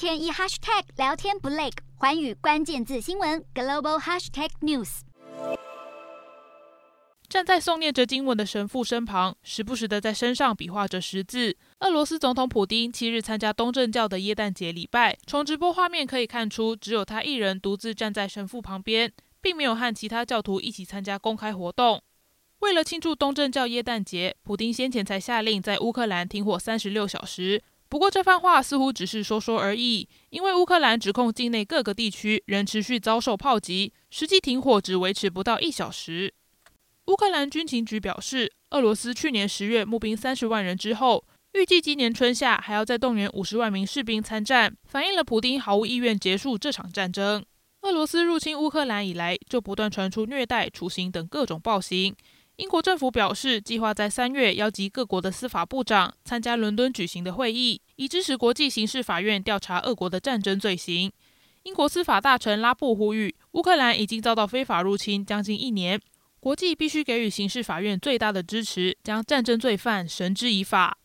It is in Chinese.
天一 hashtag 聊天不累，寰宇关键字新闻 global hashtag news。站在诵念着经文的神父身旁，时不时的在身上比划着十字。俄罗斯总统普丁七日参加东正教的耶诞节礼拜，从直播画面可以看出，只有他一人独自站在神父旁边，并没有和其他教徒一起参加公开活动。为了庆祝东正教耶诞节，普丁先前才下令在乌克兰停火三十六小时。不过这番话似乎只是说说而已，因为乌克兰指控境内各个地区仍持续遭受炮击，实际停火只维持不到一小时。乌克兰军情局表示，俄罗斯去年十月募兵三十万人之后，预计今年春夏还要再动员五十万名士兵参战，反映了普丁毫无意愿结束这场战争。俄罗斯入侵乌克兰以来，就不断传出虐待、处刑等各种暴行。英国政府表示，计划在三月邀集各国的司法部长参加伦敦举行的会议，以支持国际刑事法院调查俄国的战争罪行。英国司法大臣拉布呼吁，乌克兰已经遭到非法入侵将近一年。国际必须给予刑事法院最大的支持，将战争罪犯绳之以法。